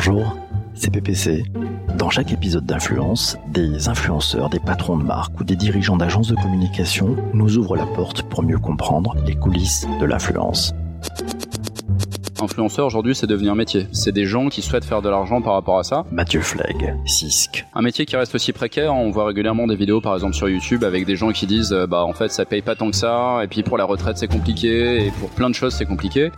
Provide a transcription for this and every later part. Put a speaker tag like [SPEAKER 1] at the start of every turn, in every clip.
[SPEAKER 1] Bonjour, c'est PPC. Dans chaque épisode d'Influence, des influenceurs, des patrons de marque ou des dirigeants d'agences de communication nous ouvrent la porte pour mieux comprendre les coulisses de l'influence.
[SPEAKER 2] Influenceur aujourd'hui, c'est devenu un métier. C'est des gens qui souhaitent faire de l'argent par rapport à ça.
[SPEAKER 1] Mathieu Flegg, CISC.
[SPEAKER 2] Un métier qui reste aussi précaire. On voit régulièrement des vidéos, par exemple sur YouTube, avec des gens qui disent, euh, bah en fait, ça paye pas tant que ça, et puis pour la retraite c'est compliqué, et pour plein de choses c'est compliqué.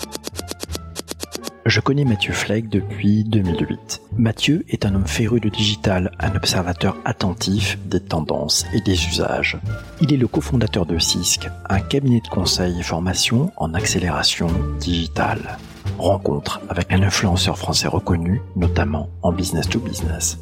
[SPEAKER 1] Je connais Mathieu Flegg depuis 2008. Mathieu est un homme féru de digital, un observateur attentif des tendances et des usages. Il est le cofondateur de CISC, un cabinet de conseil et formation en accélération digitale. Rencontre avec un influenceur français reconnu, notamment en business to business.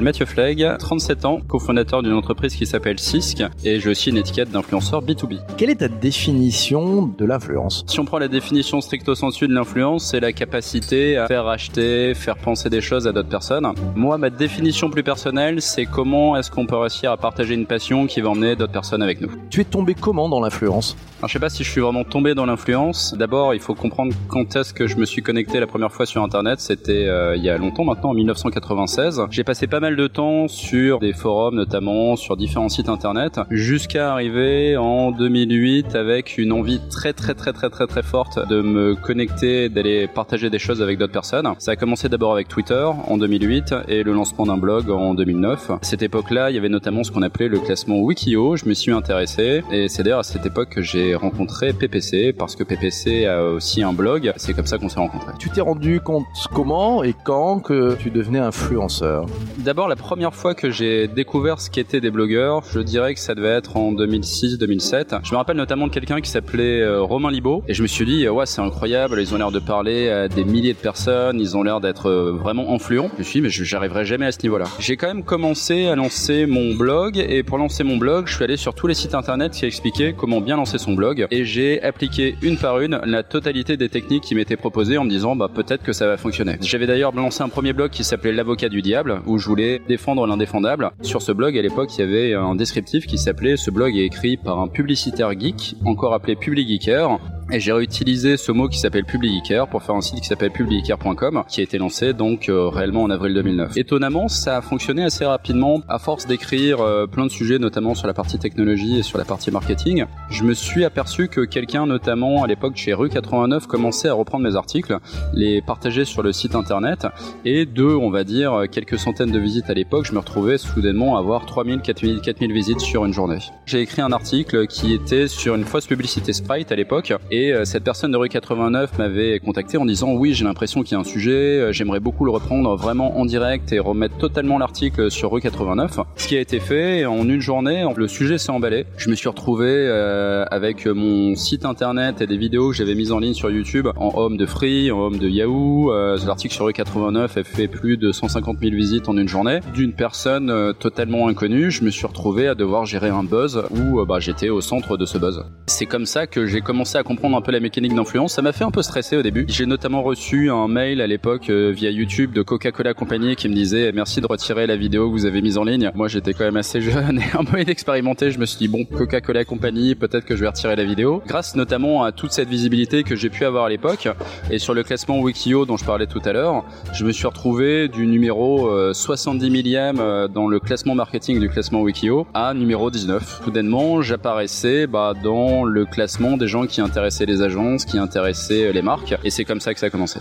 [SPEAKER 2] Mathieu Flegg, 37 ans, cofondateur d'une entreprise qui s'appelle Cisc et j'ai aussi une étiquette d'influenceur B2B.
[SPEAKER 1] Quelle est ta définition de l'influence?
[SPEAKER 2] Si on prend la définition stricto sensu de l'influence, c'est la capacité à faire acheter, faire penser des choses à d'autres personnes. Moi, ma définition plus personnelle, c'est comment est-ce qu'on peut réussir à partager une passion qui va emmener d'autres personnes avec nous.
[SPEAKER 1] Tu es tombé comment dans l'influence?
[SPEAKER 2] Alors, je sais pas si je suis vraiment tombé dans l'influence. D'abord, il faut comprendre quand est-ce que je me suis connecté la première fois sur Internet. C'était euh, il y a longtemps maintenant, en 1996. J'ai passé pas mal de temps sur des forums, notamment sur différents sites Internet, jusqu'à arriver en 2008 avec une envie très très très très très très forte de me connecter, d'aller partager des choses avec d'autres personnes. Ça a commencé d'abord avec Twitter en 2008 et le lancement d'un blog en 2009. À cette époque-là, il y avait notamment ce qu'on appelait le classement Wikio. Je me suis intéressé et c'est d'ailleurs à cette époque que j'ai rencontré PPC parce que PPC a aussi un blog. C'est comme ça qu'on s'est rencontrés.
[SPEAKER 1] Tu t'es rendu compte comment et quand que tu devenais influenceur?
[SPEAKER 2] D'abord, la première fois que j'ai découvert ce qu'étaient des blogueurs, je dirais que ça devait être en 2006-2007. Je me rappelle notamment de quelqu'un qui s'appelait euh, Romain Libaud et je me suis dit ouais c'est incroyable, ils ont l'air de parler à des milliers de personnes, ils ont l'air d'être euh, vraiment influents. Je me suis dit mais j'arriverai jamais à ce niveau-là. J'ai quand même commencé à lancer mon blog et pour lancer mon blog, je suis allé sur tous les sites internet qui expliquaient comment bien lancer son blog et j'ai appliqué une par une la totalité des techniques qui m'étaient proposées en me disant bah peut-être que ça va fonctionner. J'avais d'ailleurs lancé un premier blog qui s'appelait l'avocat du diable où je voulais défendre l'indéfendable. Sur ce blog à l'époque il y avait un descriptif qui s'appelait ce blog est écrit par un publicitaire geek encore appelé Publigeeker et j'ai réutilisé ce mot qui s'appelle Publigeeker pour faire un site qui s'appelle publigeeker.com qui a été lancé donc euh, réellement en avril 2009. Étonnamment, ça a fonctionné assez rapidement à force d'écrire euh, plein de sujets notamment sur la partie technologie et sur la partie marketing. Je me suis aperçu que quelqu'un notamment à l'époque chez Rue 89 commençait à reprendre mes articles, les partager sur le site internet et de, on va dire, quelques centaines de visites à l'époque, je me retrouvais soudainement à avoir 3000, 4000, 4000 visites sur une journée. J'ai écrit un article qui était sur une fausse publicité Sprite à l'époque et et euh, cette personne de rue 89 m'avait contacté en disant oui j'ai l'impression qu'il y a un sujet, euh, j'aimerais beaucoup le reprendre vraiment en direct et remettre totalement l'article sur rue 89. Ce qui a été fait en une journée, le sujet s'est emballé. Je me suis retrouvé euh, avec mon site internet et des vidéos que j'avais mises en ligne sur YouTube en home de Free, en home de Yahoo. L'article sur rue 89 a fait plus de 150 000 visites en une journée d'une personne totalement inconnue. Je me suis retrouvé à devoir gérer un buzz où bah, j'étais au centre de ce buzz. C'est comme ça que j'ai commencé à comprendre un peu la mécanique d'influence. Ça m'a fait un peu stresser au début. J'ai notamment reçu un mail à l'époque euh, via YouTube de Coca-Cola Company qui me disait merci de retirer la vidéo que vous avez mise en ligne. Moi j'étais quand même assez jeune et un peu inexpérimenté. Je me suis dit bon Coca-Cola Company peut-être que je vais retirer la vidéo. Grâce notamment à toute cette visibilité que j'ai pu avoir à l'époque et sur le classement Wikio dont je parlais tout à l'heure, je me suis retrouvé du numéro 70 euh, millième euh, dans le classement marketing du classement Wikio à numéro 19. Soudainement j'apparaissais bah, dans le classement des gens qui intéressaient les agences, qui intéressaient les marques. Et c'est comme ça que ça a commencé.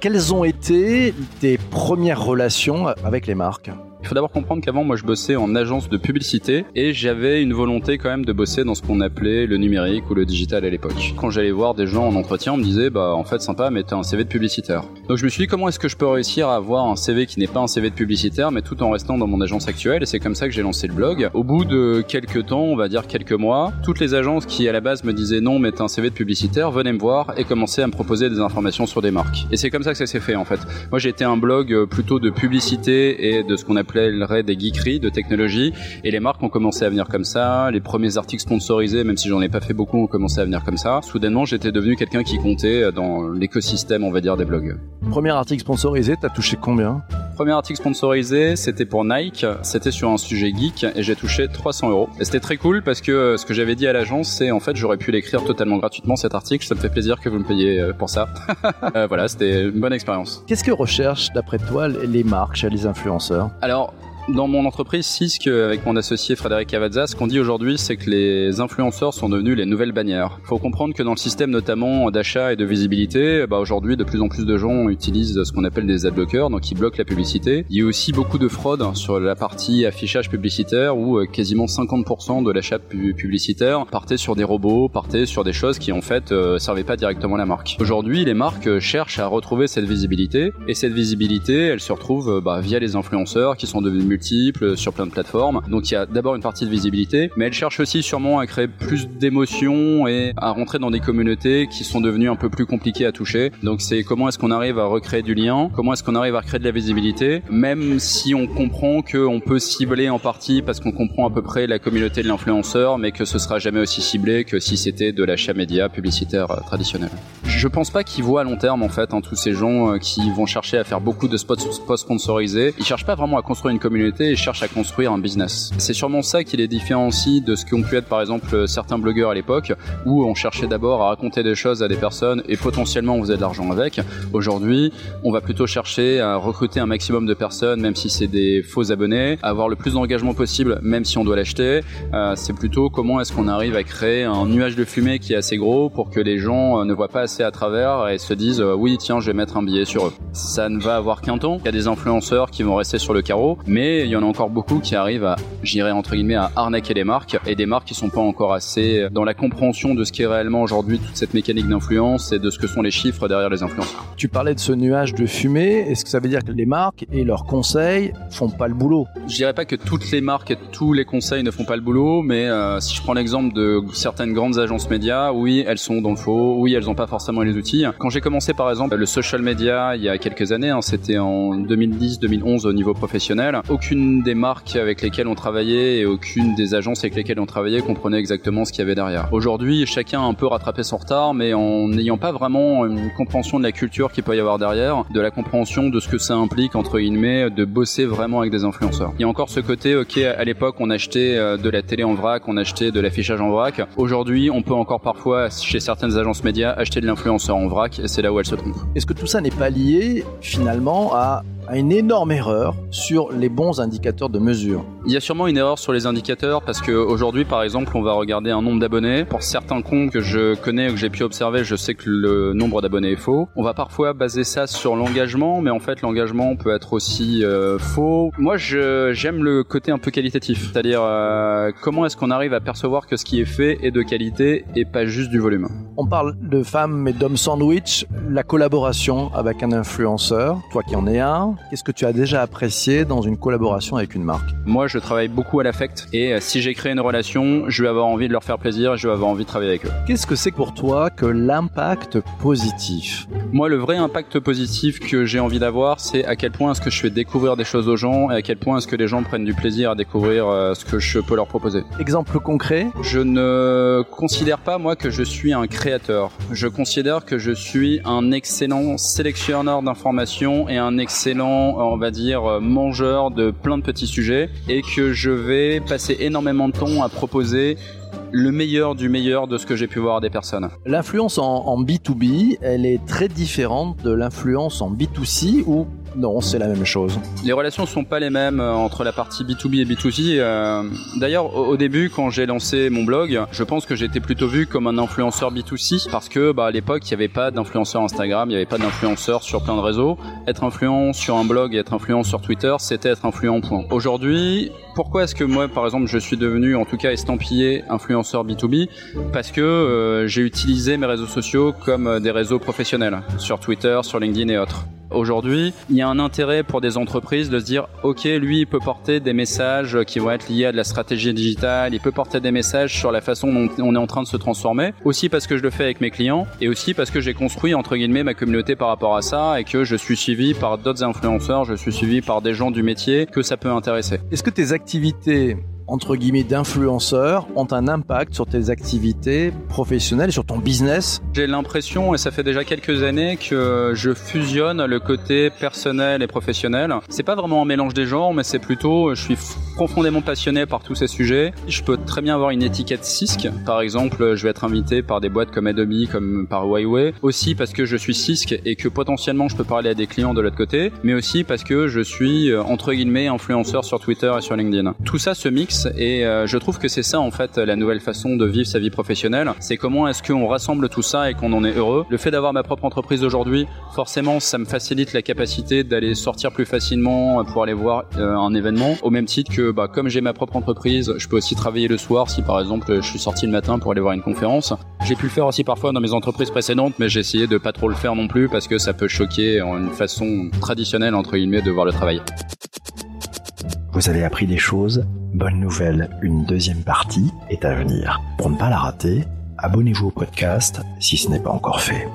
[SPEAKER 1] quelles ont été tes premières relations avec les marques?
[SPEAKER 2] Il faut d'abord comprendre qu'avant, moi, je bossais en agence de publicité et j'avais une volonté quand même de bosser dans ce qu'on appelait le numérique ou le digital à l'époque. Quand j'allais voir des gens en entretien, on me disait, bah, en fait, sympa, mais t'as un CV de publicitaire. Donc je me suis dit, comment est-ce que je peux réussir à avoir un CV qui n'est pas un CV de publicitaire, mais tout en restant dans mon agence actuelle? Et c'est comme ça que j'ai lancé le blog. Au bout de quelques temps, on va dire quelques mois, toutes les agences qui à la base me disaient non, mais t'as un CV de publicitaire, venaient me voir et commençaient à me proposer des informations sur des marques. Et c'est comme ça que ça s'est fait en fait. Moi, j'étais un blog euh, plutôt de publicité et de ce qu'on des geekeries, de technologie, et les marques ont commencé à venir comme ça. Les premiers articles sponsorisés, même si j'en ai pas fait beaucoup, ont commencé à venir comme ça. Soudainement, j'étais devenu quelqu'un qui comptait dans l'écosystème, on va dire, des blogs.
[SPEAKER 1] Premier article sponsorisé, t'as touché combien?
[SPEAKER 2] Premier article sponsorisé, c'était pour Nike, c'était sur un sujet geek et j'ai touché 300 euros. Et c'était très cool parce que euh, ce que j'avais dit à l'agence, c'est en fait j'aurais pu l'écrire totalement gratuitement cet article. Ça me fait plaisir que vous me payiez euh, pour ça. euh, voilà, c'était une bonne expérience.
[SPEAKER 1] Qu'est-ce que recherchent d'après toi les marques chez les influenceurs?
[SPEAKER 2] Alors dans mon entreprise Cisc, avec mon associé Frédéric Cavazza, ce qu'on dit aujourd'hui, c'est que les influenceurs sont devenus les nouvelles bannières. Il faut comprendre que dans le système notamment d'achat et de visibilité, bah aujourd'hui de plus en plus de gens utilisent ce qu'on appelle des adblockers, donc ils bloquent la publicité. Il y a aussi beaucoup de fraude sur la partie affichage publicitaire où euh, quasiment 50% de l'achat publicitaire partait sur des robots, partait sur des choses qui en fait euh, servaient pas directement la marque. Aujourd'hui, les marques cherchent à retrouver cette visibilité et cette visibilité, elle se retrouve bah, via les influenceurs qui sont devenus sur plein de plateformes. Donc il y a d'abord une partie de visibilité, mais elle cherche aussi sûrement à créer plus d'émotions et à rentrer dans des communautés qui sont devenues un peu plus compliquées à toucher. Donc c'est comment est-ce qu'on arrive à recréer du lien, comment est-ce qu'on arrive à créer de la visibilité, même si on comprend qu'on peut cibler en partie parce qu'on comprend à peu près la communauté de l'influenceur, mais que ce sera jamais aussi ciblé que si c'était de l'achat média publicitaire euh, traditionnel. Je pense pas qu'ils voient à long terme en fait hein, tous ces gens euh, qui vont chercher à faire beaucoup de spots sponsorisés. Ils cherchent pas vraiment à construire une communauté et cherche à construire un business. C'est sûrement ça qui les différencie de ce qu'ont pu être par exemple certains blogueurs à l'époque où on cherchait d'abord à raconter des choses à des personnes et potentiellement on faisait de l'argent avec. Aujourd'hui, on va plutôt chercher à recruter un maximum de personnes même si c'est des faux abonnés, avoir le plus d'engagement possible même si on doit l'acheter. Euh, c'est plutôt comment est-ce qu'on arrive à créer un nuage de fumée qui est assez gros pour que les gens euh, ne voient pas assez à travers et se disent euh, oui tiens je vais mettre un billet sur eux. Ça ne va avoir qu'un temps. Il y a des influenceurs qui vont rester sur le carreau, mais il y en a encore beaucoup qui arrivent à, j'irais entre guillemets, à arnaquer les marques et des marques qui sont pas encore assez dans la compréhension de ce qui est réellement aujourd'hui toute cette mécanique d'influence et de ce que sont les chiffres derrière les influenceurs.
[SPEAKER 1] Tu parlais de ce nuage de fumée. Est-ce que ça veut dire que les marques et leurs conseils font pas le boulot?
[SPEAKER 2] Je dirais pas que toutes les marques et tous les conseils ne font pas le boulot, mais euh, si je prends l'exemple de certaines grandes agences médias, oui, elles sont dans le faux, oui, elles ont pas forcément les outils. Quand j'ai commencé par exemple le social media il y a quelques années, hein, c'était en 2010-2011 au niveau professionnel, aucune des marques avec lesquelles on travaillait et aucune des agences avec lesquelles on travaillait comprenait exactement ce qu'il y avait derrière. Aujourd'hui, chacun a un peu rattrapé son retard, mais en n'ayant pas vraiment une compréhension de la culture qu'il peut y avoir derrière, de la compréhension de ce que ça implique entre guillemets de bosser vraiment avec des influenceurs. Il y a encore ce côté, ok, à l'époque on achetait euh, de la télé en vrac, on achetait de l'affichage en vrac. Aujourd'hui, on peut encore parfois chez certaines agences médias acheter de l'influenceur en vrac et c'est là où elle se trompe.
[SPEAKER 1] Est-ce que tout ça n'est pas lié finalement à à une énorme erreur sur les bons indicateurs de mesure.
[SPEAKER 2] Il y a sûrement une erreur sur les indicateurs parce qu'aujourd'hui, par exemple, on va regarder un nombre d'abonnés. Pour certains comptes que je connais ou que j'ai pu observer, je sais que le nombre d'abonnés est faux. On va parfois baser ça sur l'engagement, mais en fait, l'engagement peut être aussi euh, faux. Moi, j'aime le côté un peu qualitatif, c'est-à-dire euh, comment est-ce qu'on arrive à percevoir que ce qui est fait est de qualité et pas juste du volume?
[SPEAKER 1] On parle de femmes et d'hommes sandwich, la collaboration avec un influenceur, toi qui en es un, Qu'est-ce que tu as déjà apprécié dans une collaboration avec une marque?
[SPEAKER 2] Moi, je travaille beaucoup à l'affect et euh, si j'ai créé une relation, je vais avoir envie de leur faire plaisir, je vais avoir envie de travailler avec eux.
[SPEAKER 1] Qu'est-ce que c'est pour toi que l'impact positif?
[SPEAKER 2] Moi, le vrai impact positif que j'ai envie d'avoir, c'est à quel point est-ce que je fais découvrir des choses aux gens et à quel point est-ce que les gens prennent du plaisir à découvrir euh, ce que je peux leur proposer.
[SPEAKER 1] Exemple concret?
[SPEAKER 2] Je ne considère pas moi que je suis un créateur. Je considère que je suis un excellent sélectionneur d'informations et un excellent on va dire, euh, mangeur de plein de petits sujets et que je vais passer énormément de temps à proposer le meilleur du meilleur de ce que j'ai pu voir des personnes.
[SPEAKER 1] L'influence en, en, B2B, elle est très différente de l'influence en B2C ou non, c'est la même chose.
[SPEAKER 2] Les relations sont pas les mêmes euh, entre la partie B2B et B2C. Euh, d'ailleurs, au, début, quand j'ai lancé mon blog, je pense que j'étais plutôt vu comme un influenceur B2C parce que bah, à l'époque, il n'y avait pas d'influenceur Instagram, il n'y avait pas d'influenceur sur plein de réseaux. Être influent sur un blog et être influent sur Twitter, c'était être influent point. Aujourd'hui, pourquoi est-ce que moi, par exemple, je suis devenu, en tout cas, estampillé influenceur B2B Parce que euh, j'ai utilisé mes réseaux sociaux comme des réseaux professionnels, sur Twitter, sur LinkedIn et autres. Aujourd'hui, il y a un intérêt pour des entreprises de se dire, OK, lui, il peut porter des messages qui vont être liés à de la stratégie digitale, il peut porter des messages sur la façon dont on est en train de se transformer, aussi parce que je le fais avec mes clients, et aussi parce que j'ai construit, entre guillemets, ma communauté par rapport à ça, et que je suis suivi par d'autres influenceurs, je suis suivi par des gens du métier que ça peut intéresser.
[SPEAKER 1] Est-ce que tes activités entre guillemets d'influenceurs ont un impact sur tes activités professionnelles, sur ton business
[SPEAKER 2] J'ai l'impression, et ça fait déjà quelques années, que je fusionne le côté personnel et professionnel. C'est pas vraiment un mélange des genres, mais c'est plutôt, je suis profondément passionné par tous ces sujets. Je peux très bien avoir une étiquette CISC. Par exemple, je vais être invité par des boîtes comme Adobe, comme par Huawei. Aussi parce que je suis CISC et que potentiellement je peux parler à des clients de l'autre côté, mais aussi parce que je suis euh, entre guillemets influenceur sur Twitter et sur LinkedIn. Tout ça se mixe et euh, je trouve que c'est ça en fait la nouvelle façon de vivre sa vie professionnelle. C'est comment est-ce qu'on rassemble tout ça et qu'on en est heureux. Le fait d'avoir ma propre entreprise aujourd'hui, forcément, ça me facilite la capacité d'aller sortir plus facilement pour aller voir euh, un événement. Au même titre bah, comme j'ai ma propre entreprise, je peux aussi travailler le soir si par exemple je suis sorti le matin pour aller voir une conférence. J'ai pu le faire aussi parfois dans mes entreprises précédentes, mais j'ai essayé de pas trop le faire non plus parce que ça peut choquer en une façon traditionnelle entre guillemets de voir le travail.
[SPEAKER 1] Vous avez appris des choses Bonne nouvelle, une deuxième partie est à venir. Pour ne pas la rater, abonnez-vous au podcast si ce n'est pas encore fait.